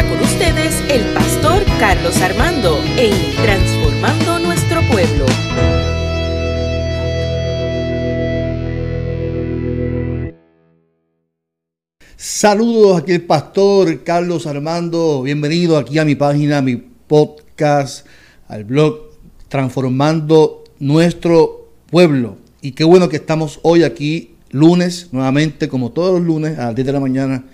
con ustedes el pastor Carlos Armando en Transformando Nuestro Pueblo. Saludos aquí el pastor Carlos Armando. Bienvenido aquí a mi página, a mi podcast, al blog Transformando Nuestro Pueblo. Y qué bueno que estamos hoy aquí, lunes, nuevamente, como todos los lunes, a las 10 de la mañana.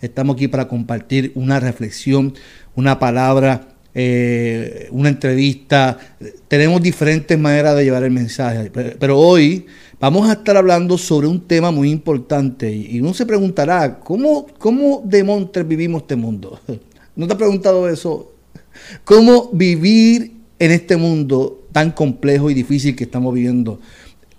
Estamos aquí para compartir una reflexión, una palabra, eh, una entrevista. Tenemos diferentes maneras de llevar el mensaje. Pero hoy vamos a estar hablando sobre un tema muy importante. Y uno se preguntará, ¿cómo, cómo de montes vivimos este mundo? ¿No te has preguntado eso? ¿Cómo vivir en este mundo tan complejo y difícil que estamos viviendo?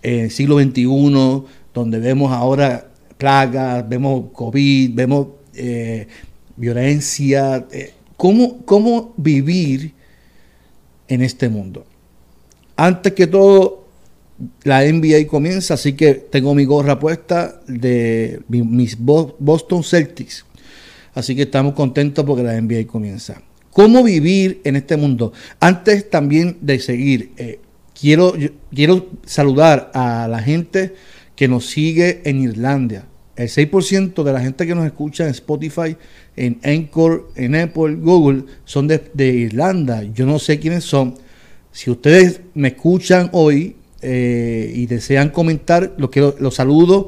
en el siglo XXI, donde vemos ahora plagas, vemos COVID, vemos eh, violencia. Eh, ¿cómo, ¿Cómo vivir en este mundo? Antes que todo, la NBA comienza, así que tengo mi gorra puesta de mis Boston Celtics. Así que estamos contentos porque la NBA comienza. ¿Cómo vivir en este mundo? Antes también de seguir, eh, Quiero, quiero saludar a la gente que nos sigue en Irlanda. El 6% de la gente que nos escucha en Spotify, en Anchor, en Apple, Google, son de, Irlanda. Yo no sé quiénes son. Si ustedes me escuchan hoy eh, y desean comentar, los, quiero, los saludo.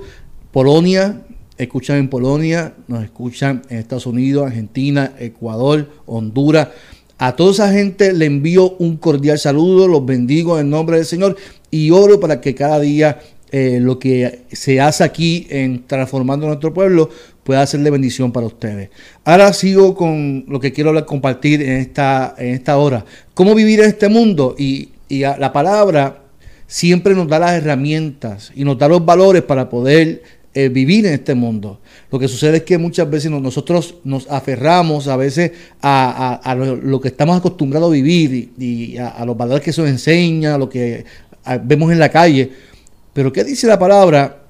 Polonia, escuchan en Polonia, nos escuchan en Estados Unidos, Argentina, Ecuador, Honduras. A toda esa gente le envío un cordial saludo, los bendigo en nombre del Señor y oro para que cada día eh, lo que se hace aquí en Transformando Nuestro Pueblo pueda de bendición para ustedes. Ahora sigo con lo que quiero compartir en esta, en esta hora. ¿Cómo vivir en este mundo? Y, la palabra siempre nos da las herramientas y nos da los valores para poder eh, vivir en este mundo. Lo que sucede es que muchas veces nosotros nos aferramos a veces a, lo, que estamos acostumbrados a vivir y, a, los valores que eso enseña, lo que vemos en la calle. Pero ¿qué dice la palabra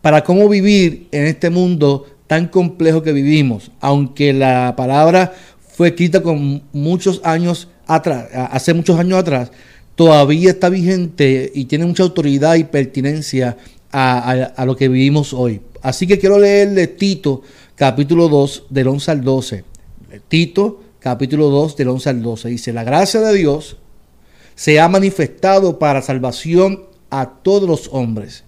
para cómo vivir en este mundo tan complejo que vivimos? Aunque la palabra fue escrita con muchos años atrás, hace muchos años atrás, todavía está vigente y tiene mucha autoridad y pertinencia a, lo que vivimos hoy. Así que quiero leerle Tito capítulo 2 del 11 al 12. Tito capítulo 2 del 11 al 12 dice, la gracia de Dios se ha manifestado para salvación a todos los hombres,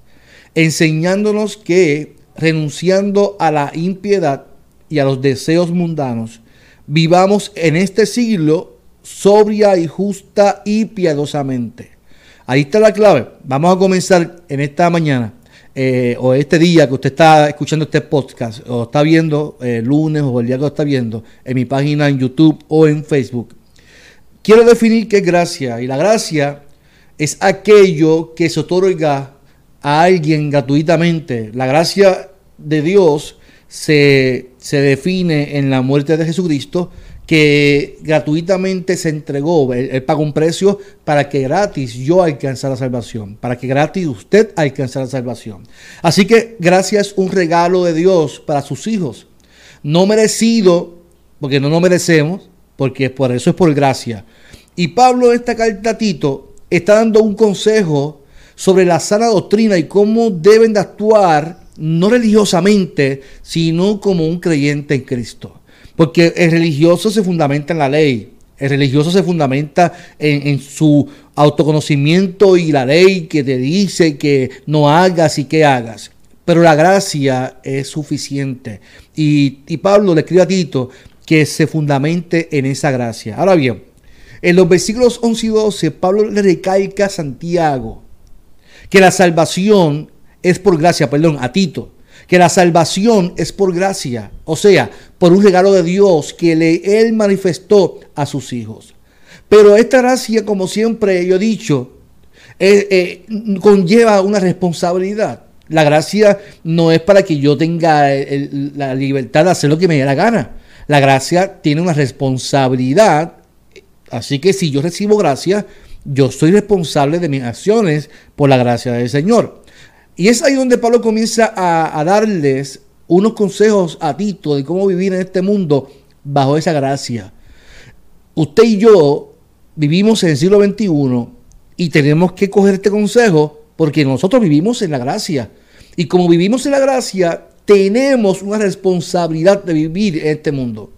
enseñándonos que renunciando a la impiedad y a los deseos mundanos, vivamos en este siglo sobria y justa y piadosamente Ahí está la clave. Vamos a comenzar en esta mañana eh, o este día que usted está escuchando este podcast o está viendo eh, lunes o el día que lo está viendo en mi página en YouTube o en Facebook. Quiero definir qué es gracia. Y la gracia es aquello que se otorga a alguien gratuitamente. La gracia de Dios se, se define en la muerte de Jesucristo que gratuitamente se entregó, él, pagó un precio para que gratis yo alcanzara la salvación, para que gratis usted alcanzara la salvación. Así que gracia es un regalo de Dios para sus hijos, no merecido, porque no lo merecemos, porque por eso es por gracia. Y Pablo en esta carta Tito está dando un consejo sobre la sana doctrina y cómo deben de actuar no religiosamente, sino como un creyente en Cristo. Porque el religioso se fundamenta en la ley. El religioso se fundamenta en, su autoconocimiento y la ley que te dice que no hagas y que hagas. Pero la gracia es suficiente. Y, y Pablo le escribe a Tito que se fundamente en esa gracia. Ahora bien, en los versículos 11 y 12, Pablo le recalca a Santiago que la salvación es por gracia, perdón, a Tito, que la salvación es por gracia, o sea, por un regalo de Dios que le, Él manifestó a sus hijos. Pero esta gracia, como siempre yo he dicho, eh, eh, conlleva una responsabilidad. La gracia no es para que yo tenga la libertad de hacer lo que me dé la gana. La gracia tiene una responsabilidad. Así que si yo recibo gracia, yo soy responsable de mis acciones por la gracia del Señor. Y es ahí donde Pablo comienza a, darles unos consejos a Tito de cómo vivir en este mundo bajo esa gracia. Usted y yo vivimos en el siglo XXI y tenemos que coger este consejo porque nosotros vivimos en la gracia. Y como vivimos en la gracia, tenemos una responsabilidad de vivir en este mundo.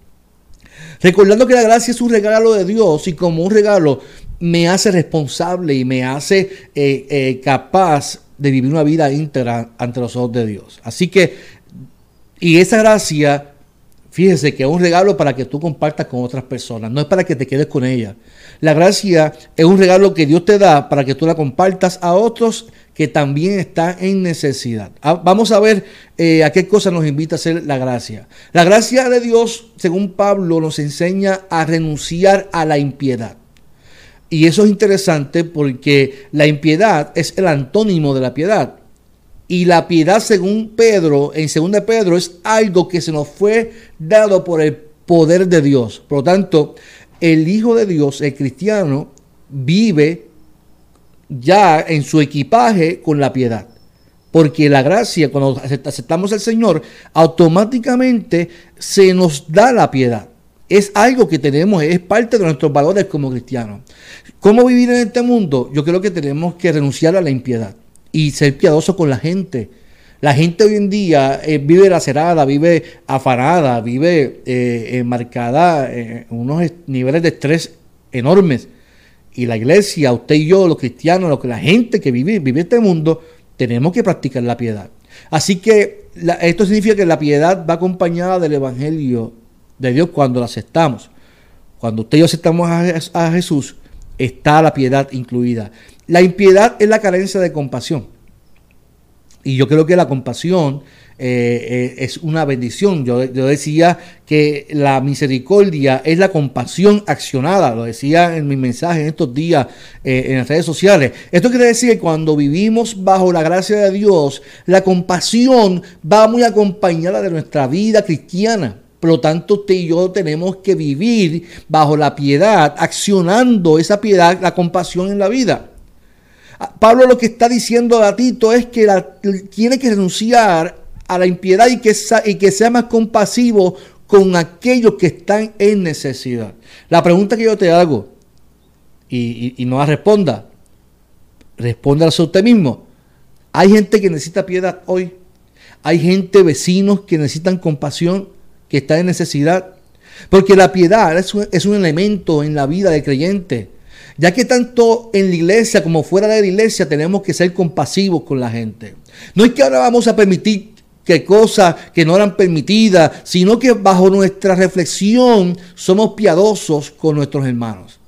Recordando que la gracia es un regalo de Dios y como un regalo me hace responsable y me hace eh, eh, capaz de vivir una vida íntegra ante los ojos de Dios. Así que, y esa gracia, fíjese que es un regalo para que tú compartas con otras personas, no es para que te quedes con ella. La gracia es un regalo que Dios te da para que tú la compartas a otros que también están en necesidad. Ah, vamos a ver eh, a qué cosa nos invita a hacer la gracia. La gracia de Dios, según Pablo, nos enseña a renunciar a la impiedad. Y eso es interesante porque la impiedad es el antónimo de la piedad. Y la piedad, según Pedro, en 2 Pedro, es algo que se nos fue dado por el poder de Dios. Por lo tanto, el Hijo de Dios, el cristiano, vive ya en su equipaje con la piedad. Porque la gracia, cuando aceptamos al Señor, automáticamente se nos da la piedad es algo que tenemos, es parte de nuestros valores como cristianos. ¿Cómo vivir en este mundo? Yo creo que tenemos que renunciar a la impiedad y ser piadoso con la gente. La gente hoy en día eh, vive lacerada, vive afanada, vive eh, marcada en unos niveles de estrés enormes. Y la iglesia, usted y yo, los cristianos, lo que la gente que vive, vive este mundo, tenemos que practicar la piedad. Así que esto significa que la piedad va acompañada del Evangelio de Dios cuando la aceptamos. Cuando usted y yo aceptamos a, Jesús, está la piedad incluida. La impiedad es la carencia de compasión. Y yo creo que la compasión eh, eh, es una bendición. Yo, decía que la misericordia es la compasión accionada. Lo decía en mi mensaje en estos días eh, en las redes sociales. Esto quiere decir que cuando vivimos bajo la gracia de Dios, la compasión va muy acompañada de nuestra vida cristiana. Por lo tanto, usted y yo tenemos que vivir bajo la piedad, accionando esa piedad, la compasión en la vida. Ah, Pablo lo que está diciendo a Tito es que tiene que renunciar a la impiedad y que, sea más compasivo con aquellos que están en necesidad. La pregunta que yo te hago, y, no la responda, responda a usted mismo. Hay gente que necesita piedad hoy. Hay gente, vecinos que necesitan compasión que está en necesidad. Porque la piedad es un, es un elemento en la vida del creyente. Ya que tanto en la iglesia como fuera de la iglesia tenemos que ser compasivos con la gente. No es que ahora vamos a permitir que cosas que no eran permitidas, sino que bajo nuestra reflexión somos piadosos con nuestros hermanos.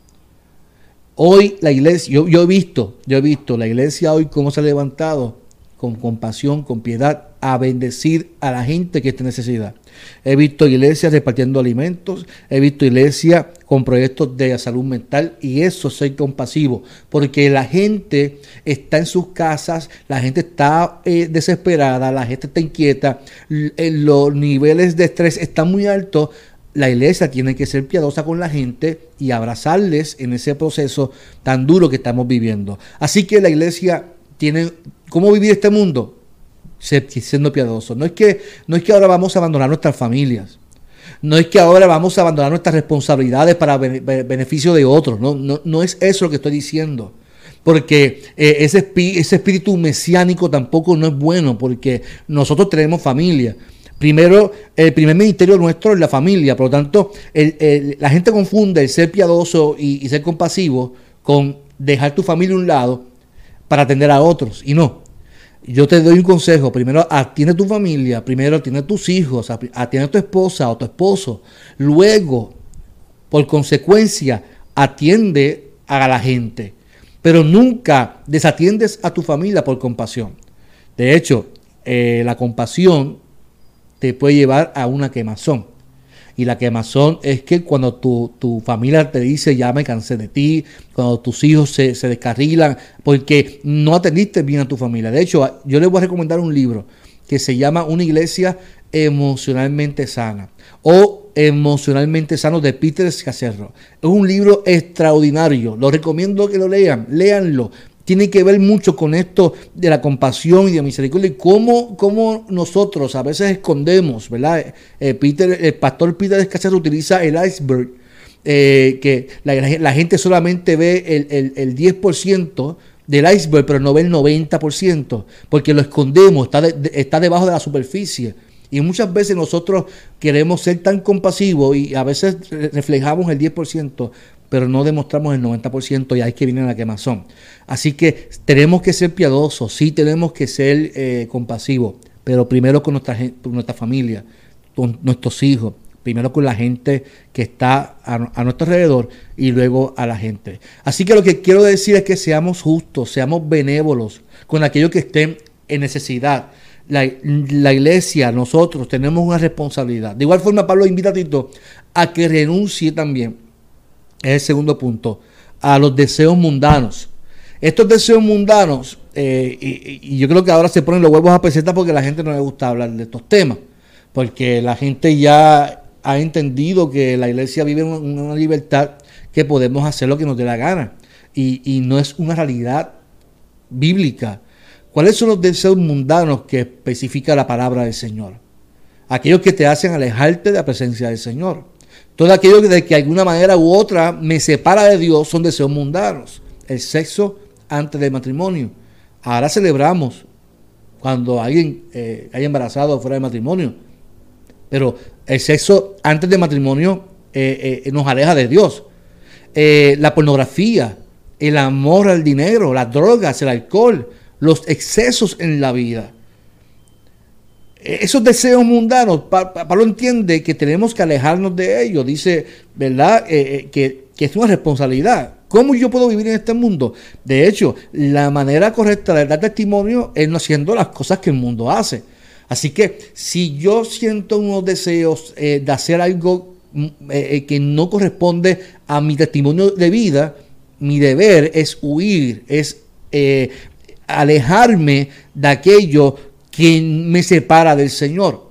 Hoy la iglesia, yo, yo he visto, yo he visto la iglesia hoy cómo se ha levantado con compasión, con piedad, a bendecir a la gente que está en necesidad. He visto iglesias repartiendo alimentos, he visto iglesias con proyectos de salud mental y eso soy compasivo, porque la gente está en sus casas, la gente está eh, desesperada, la gente está inquieta, eh, los niveles de estrés están muy altos. La iglesia tiene que ser piadosa con la gente y abrazarles en ese proceso tan duro que estamos viviendo. Así que la iglesia tiene cómo vivir este mundo siendo piadoso. No es, que, no es que ahora vamos a abandonar nuestras familias. No es que ahora vamos a abandonar nuestras responsabilidades para beneficio de otros. No, no, es eso lo que estoy diciendo. Porque eh, ese, ese espíritu mesiánico tampoco no es bueno, porque nosotros tenemos familia. Primero, el primer ministerio nuestro es la familia. Por lo tanto, la gente confunde el ser piadoso y, y ser compasivo con dejar tu familia a un lado para atender a otros. Y no, yo te doy un consejo. Primero, atiende a tu familia. Primero, atiende a tus hijos. Atiende a tu esposa o tu esposo. Luego, por consecuencia, atiende a la gente. Pero nunca desatiendes a tu familia por compasión. De hecho, eh, la compasión te puede llevar a una quemazón. Y la quemazón es que cuando tu, familia te dice ya me cansé de ti, cuando tus hijos se, descarrilan, porque no atendiste bien a tu familia. De hecho, yo les voy a recomendar un libro que se llama Una iglesia emocionalmente sana o emocionalmente sano de Peter Scacerro. Es un libro extraordinario, lo recomiendo que lo lean, léanlo. Tiene que ver mucho con esto de la compasión y de misericordia y cómo, cómo nosotros a veces escondemos, ¿verdad? Eh, Peter, el pastor Peter Escácer utiliza el iceberg, eh, que la, gente solamente ve el, el, el 10% del iceberg, pero no ve el 90%, porque lo escondemos, está, está debajo de la superficie. Y muchas veces nosotros queremos ser tan compasivos y a veces reflejamos el 10%, pero no demostramos el 90% y hay que viene la quemazón. Así que tenemos que ser piadosos, sí tenemos que ser eh, compasivos, pero primero con nuestra, con nuestra familia, con nuestros hijos, primero con la gente que está a, nuestro alrededor y luego a la gente. Así que lo que quiero decir es que seamos justos, seamos benévolos con aquellos que estén en necesidad. La, la, iglesia, nosotros tenemos una responsabilidad. De igual forma, Pablo invita a Tito a que renuncie también es el segundo punto, a los deseos mundanos. Estos deseos mundanos, eh, y, yo creo que ahora se ponen los huevos a peseta porque la gente no le gusta hablar de estos temas, porque la gente ya ha entendido que la iglesia vive una, libertad que podemos hacer lo que nos dé la gana, y, y no es una realidad bíblica. ¿Cuáles son los deseos mundanos que especifica la palabra del Señor? Aquellos que te hacen alejarte de la presencia del Señor. Todo aquello de que de alguna manera u otra me separa de Dios son deseos mundanos. El sexo antes del matrimonio. Ahora celebramos cuando alguien eh, haya embarazado fuera de matrimonio. Pero el sexo antes del matrimonio eh, eh, nos aleja de Dios. la pornografía, el amor al dinero, las drogas, el alcohol, los excesos en la vida esos deseos mundanos, Pablo entiende que tenemos que alejarnos de ellos. Dice, ¿verdad? Eh, eh, que, es una responsabilidad. ¿Cómo yo puedo vivir en este mundo? De hecho, la manera correcta de dar testimonio es no haciendo las cosas que el mundo hace. Así que si yo siento unos deseos eh, de hacer algo mm, que no corresponde a mi testimonio de vida, mi deber es huir, es alejarme de aquello quien me separa del Señor.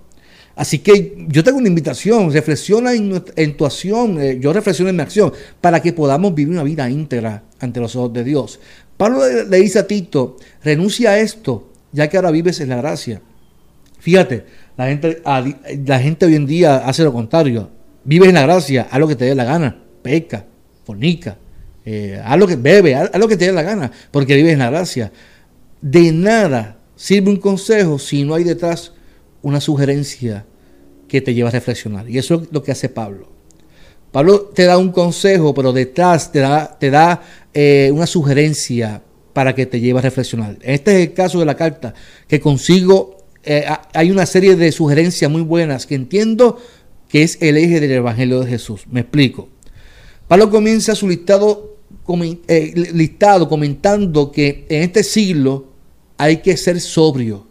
Así que yo tengo una invitación, reflexiona en, tu acción, eh, yo reflexiono en mi acción, para que podamos vivir una vida íntegra ante los ojos de Dios. Pablo le, dice a Tito, renuncia a esto, ya que ahora vives en la gracia. Fíjate, la gente, la gente hoy en día hace lo contrario, vives en la gracia, haz lo que te dé la gana, peca, fornica, eh, haz lo que bebe, haz lo que te dé la gana, porque vives en la gracia. De nada sirve un consejo si no hay detrás una sugerencia que te lleva a reflexionar. Y eso es lo que hace Pablo. Pablo te da un consejo, pero detrás te da, te da eh, una sugerencia para que te lleve a reflexionar. Este es el caso de la carta, que consigo, eh, hay una serie de sugerencias muy buenas que entiendo que es el eje del Evangelio de Jesús. Me explico. Pablo comienza su listado, eh, listado comentando que en este siglo hay que ser sobrio.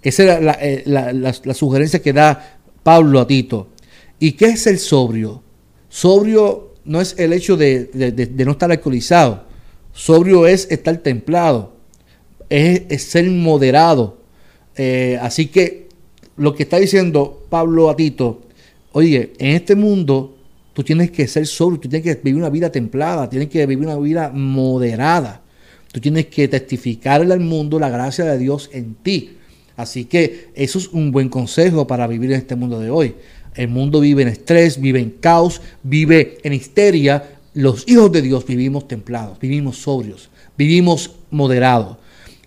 Esa es eh, la, sugerencia que da Pablo a Tito. ¿Y qué es el sobrio? Sobrio no es el hecho de, no estar alcoholizado. Sobrio es estar templado. Es, ser moderado. Eh, así que lo que está diciendo Pablo a Tito, oye, en este mundo tú tienes que ser sobrio, tú tienes que vivir una vida templada, tienes que vivir una vida moderada. Tú tienes que testificarle al mundo la gracia de Dios en ti. Así que eso es un buen consejo para vivir en este mundo de hoy. El mundo vive en estrés, vive en caos, vive en histeria. Los hijos de Dios vivimos templados, vivimos sobrios, vivimos moderados.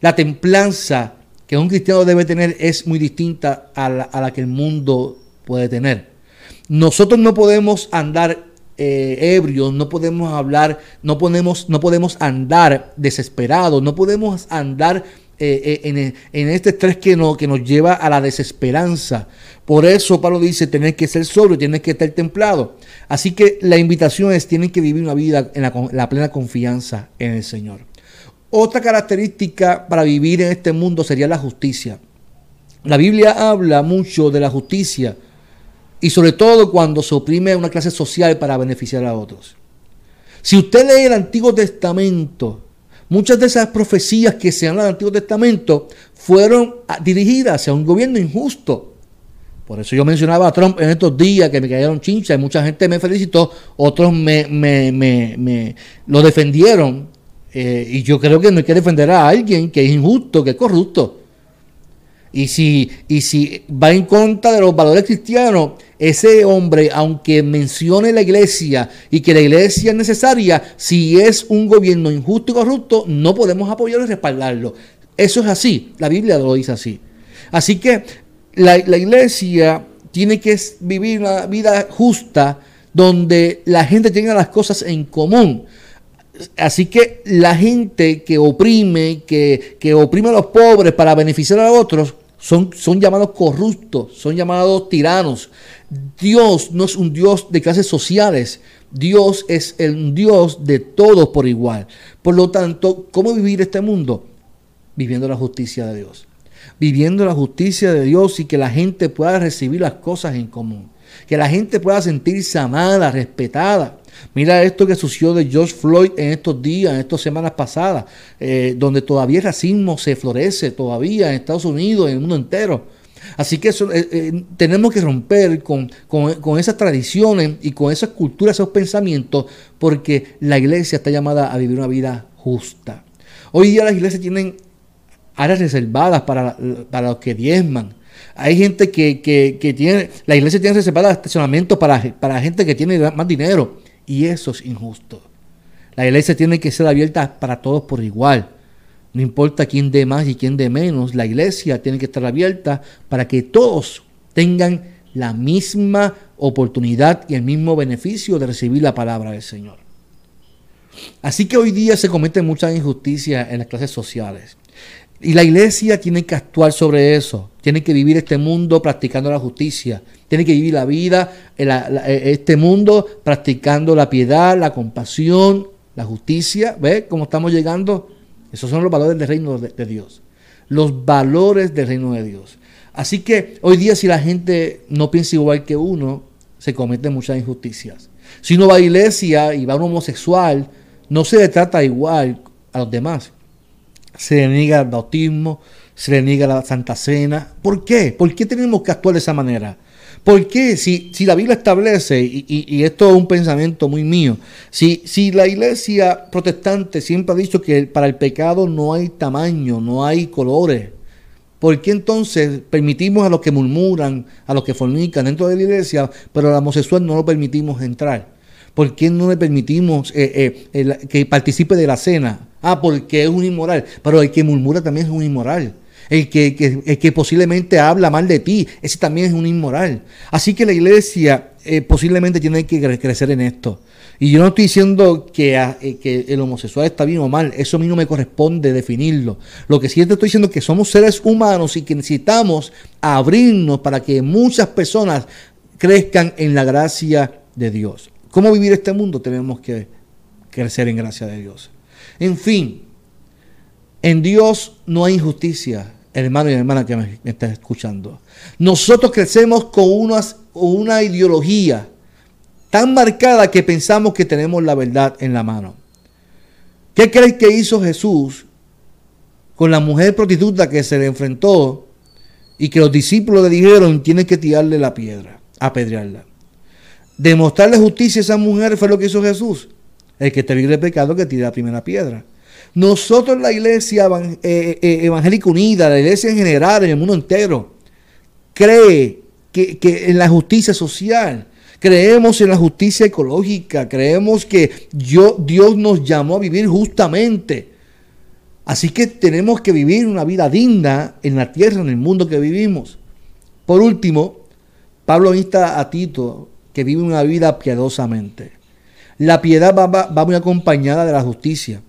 La templanza que un cristiano debe tener es muy distinta a la, a la que el mundo puede tener. Nosotros no podemos andar eh, ebrios, no podemos hablar, no podemos, no podemos andar desesperados, no podemos andar eh, eh, en, este estrés que, no, que nos lleva a la desesperanza. Por eso Pablo dice, tener que ser sobrio, tener que estar templado. Así que la invitación es, tienen que vivir una vida en la plena confianza en el Señor. Otra característica para vivir en este mundo sería la justicia. La Biblia habla mucho de la justicia y sobre todo cuando se oprime una clase social para beneficiar a otros. Si usted lee el Antiguo Testamento, muchas de esas profecías que se hablan del Antiguo Testamento fueron dirigidas hacia un gobierno injusto. Por eso yo mencionaba a Trump en estos días que me cayeron chinchas y mucha gente me felicitó, otros me, me, me, lo defendieron Eh, y yo creo que no hay que defender a alguien que es injusto, que es corrupto. Y si, y si va en contra de los valores cristianos, ese hombre, aunque mencione la iglesia y que la iglesia es necesaria, si es un gobierno injusto y corrupto, no podemos apoyarlo y respaldarlo. Eso es así, la Biblia lo dice así. Así que la, la iglesia tiene que vivir una vida justa donde la gente tenga las cosas en común. Así que la gente que oprime, que, que oprime a los pobres para beneficiar a otros, son, son llamados corruptos, son llamados tiranos. Dios no es un Dios de clases sociales, Dios es el Dios de todos por igual. Por lo tanto, ¿cómo vivir este mundo? Viviendo la justicia de Dios. Viviendo la justicia de Dios y que la gente pueda recibir las cosas en común. Que la gente pueda sentirse amada, respetada. Mira esto que sucedió de George Floyd en estos días, en estas semanas pasadas, eh, donde todavía el racismo se florece, todavía en Estados Unidos, en el mundo entero. Así que eh, eh, tenemos que romper con, con, esas tradiciones y con esas culturas, esos pensamientos, porque la iglesia está llamada a vivir una vida justa. Hoy día las iglesias tienen áreas reservadas para, para los que diezman. Hay gente que, que, tiene, la iglesia tiene reservadas estacionamientos para, para gente que tiene más dinero. Y eso es injusto. La iglesia tiene que ser abierta para todos por igual. No importa quién dé más y quién dé menos, la iglesia tiene que estar abierta para que todos tengan la misma oportunidad y el mismo beneficio de recibir la palabra del Señor. Así que hoy día se cometen muchas injusticias en las clases sociales. Y la iglesia tiene que actuar sobre eso, tiene que vivir este mundo practicando la justicia, tiene que vivir la vida, este mundo practicando la piedad, la compasión, la justicia. ¿Ve cómo estamos llegando? Esos son los valores del reino de, Dios. Los valores del reino de Dios. Así que hoy día si la gente no piensa igual que uno, se cometen muchas injusticias. Si uno va a iglesia y va a un homosexual, no se le trata igual a los demás se niega el bautismo, se niega la Santa Cena. ¿Por qué? ¿Por qué tenemos que actuar de esa manera? ¿Por qué? Si, si la Biblia establece, y, esto es un pensamiento muy mío, si, si la iglesia protestante siempre ha dicho que para el pecado no hay tamaño, no hay colores, ¿por qué entonces permitimos a los que murmuran, a los que fornican dentro de la iglesia, pero al homosexual no lo permitimos entrar? ¿Por qué no le permitimos eh, eh, que participe de la cena? Ah, porque es un inmoral. Pero el que murmura también es un inmoral. El que, el que posiblemente habla mal de ti, ese también es un inmoral. Así que la iglesia eh, posiblemente tiene que crecer en esto. Y yo no estoy diciendo que, ah, eh, que, el homosexual está bien o mal, eso a mí no me corresponde definirlo. Lo que sí te estoy diciendo es que somos seres humanos y que necesitamos abrirnos para que muchas personas crezcan en la gracia de Dios. ¿Cómo vivir este mundo? Tenemos que crecer en gracia de Dios. En fin, en Dios no hay injusticia, hermano y hermana que me, estás escuchando. Nosotros crecemos con una ideología tan marcada que pensamos que tenemos la verdad en la mano. ¿Qué crees que hizo Jesús con la mujer prostituta que se le enfrentó y que los discípulos le dijeron tiene que tirarle la piedra, apedrearla? Demostrarle justicia a esa mujer fue lo que hizo Jesús. El que te libre pecado que tire la primera piedra. Nosotros la iglesia eh, eh, evangélica unida, la iglesia en general, en el mundo entero, cree que, en la justicia social, creemos en la justicia ecológica, creemos que Dios nos llamó a vivir justamente. Así que tenemos que vivir una vida digna en la tierra, en el mundo que vivimos. Por último, Pablo insta a Tito que vive una vida piadosamente. La piedad va, muy acompañada de la justicia.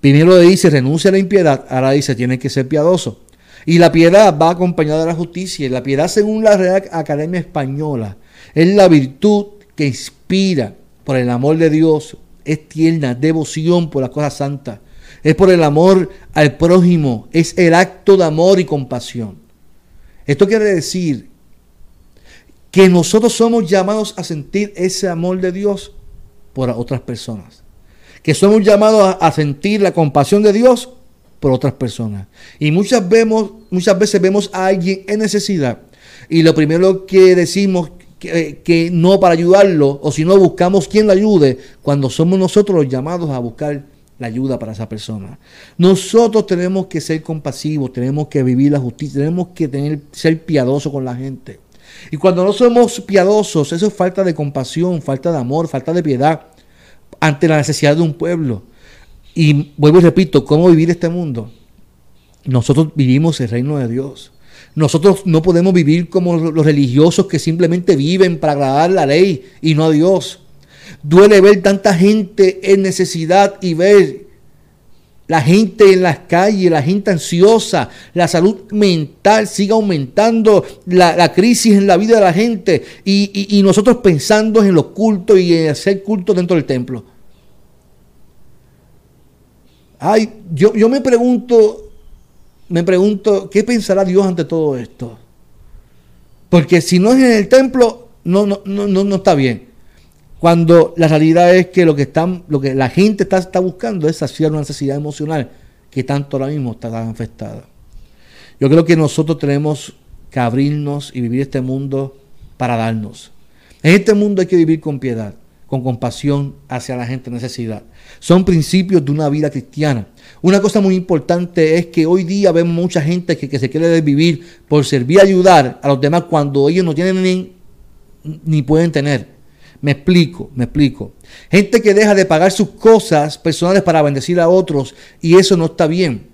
Primero le dice renuncia a la impiedad, ahora dice tiene que ser piadoso. Y la piedad va acompañada de la justicia. Y la piedad, según la Real Academia Española, es la virtud que inspira por el amor de Dios, es tierna, devoción por las cosas santas, es por el amor al prójimo, es el acto de amor y compasión. Esto quiere decir que nosotros somos llamados a sentir ese amor de Dios por otras personas. Que somos llamados a, sentir la compasión de Dios por otras personas. Y muchas, vemos, muchas veces vemos a alguien en necesidad y lo primero que decimos que, que no para ayudarlo o si no buscamos quien lo ayude cuando somos nosotros los llamados a buscar la ayuda para esa persona. Nosotros tenemos que ser compasivos, tenemos que vivir la justicia, tenemos que tener, ser piadosos con la gente. Y cuando no somos piadosos, eso es falta de compasión, falta de amor, falta de piedad ante la necesidad de un pueblo. Y vuelvo y repito, ¿cómo vivir este mundo? Nosotros vivimos el reino de Dios. Nosotros no podemos vivir como los religiosos que simplemente viven para agradar la ley y no a Dios. Duele ver tanta gente en necesidad y ver la gente en las calles, la gente ansiosa, la salud mental sigue aumentando, la, crisis en la vida de la gente y, nosotros pensando en los cultos y en hacer cultos dentro del templo. Ay, yo, yo me pregunto, me pregunto, ¿qué pensará Dios ante todo esto? Porque si no es en el templo, no, no, no, no está bien. Cuando la realidad es que lo que, están, lo que la gente está, está buscando es saciar una necesidad emocional que tanto ahora mismo está tan afectada. Yo creo que nosotros tenemos que abrirnos y vivir este mundo para darnos. En este mundo hay que vivir con piedad, con compasión hacia la gente en necesidad. Son principios de una vida cristiana. Una cosa muy importante es que hoy día vemos mucha gente que, se quiere vivir por servir y ayudar a los demás cuando ellos no tienen ni, ni pueden tener. Me explico, me explico. Gente que deja de pagar sus cosas personales para bendecir a otros y eso no está bien.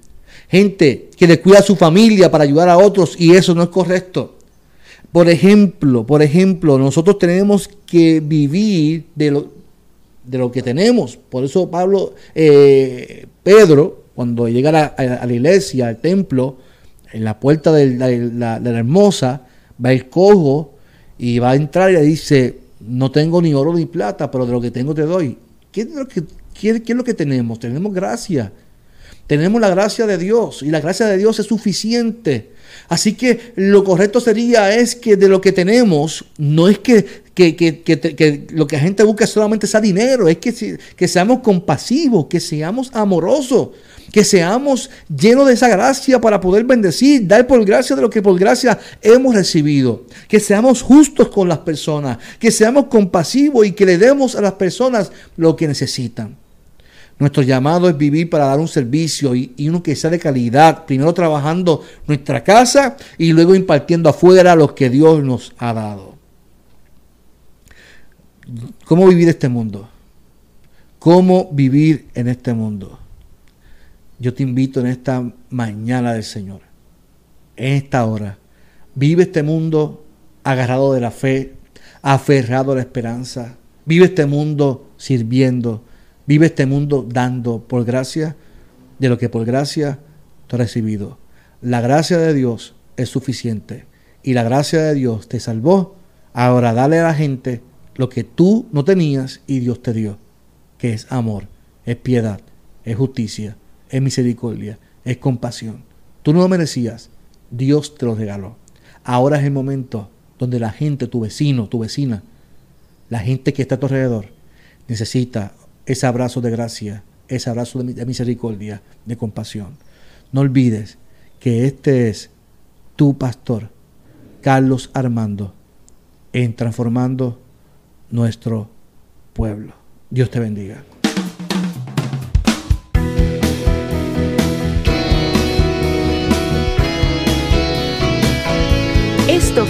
Gente que descuida a su familia para ayudar a otros y eso no es correcto. Por ejemplo, por ejemplo, nosotros tenemos que vivir de lo, de lo que tenemos. Por eso Pablo, eh, Pedro, cuando llega a la, iglesia, al templo, en la puerta de la, de la hermosa, va el cojo y va a entrar y le dice, no tengo ni oro ni plata, pero de lo que tengo te doy. ¿Qué es lo que, que tenemos? Tenemos gracia. Tenemos la gracia de Dios y la gracia de Dios es suficiente. Así que lo correcto sería es que de lo que tenemos, no es que, que, lo que la gente busca solamente sea dinero, es que, que seamos compasivos, que seamos amorosos, que seamos llenos de esa gracia para poder bendecir, dar por gracia de lo que por gracia hemos recibido. Que seamos justos con las personas, que seamos compasivos y que le demos a las personas lo que necesitan. Nuestro llamado es vivir para dar un servicio y, uno que sea de calidad, primero trabajando nuestra casa y luego impartiendo afuera lo que Dios nos ha dado. ¿Cómo vivir este mundo? ¿Cómo vivir en este mundo? Yo te invito en esta mañana del Señor, en esta hora, vive este mundo agarrado de la fe, aferrado a la esperanza, vive este mundo sirviendo, vive este mundo dando por gracia de lo que por gracia te has recibido. La gracia de Dios es suficiente y la gracia de Dios te salvó. Ahora dale a la gente lo que tú no tenías y Dios te dio, que es amor, es piedad, es justicia es misericordia, es compasión. Tú no lo merecías, Dios te lo regaló. Ahora es el momento donde la gente, tu vecino, tu vecina, la gente que está a tu alrededor, necesita ese abrazo de gracia, ese abrazo de misericordia, de compasión. No olvides que este es tu pastor, Carlos Armando, en transformando nuestro pueblo. Dios te bendiga.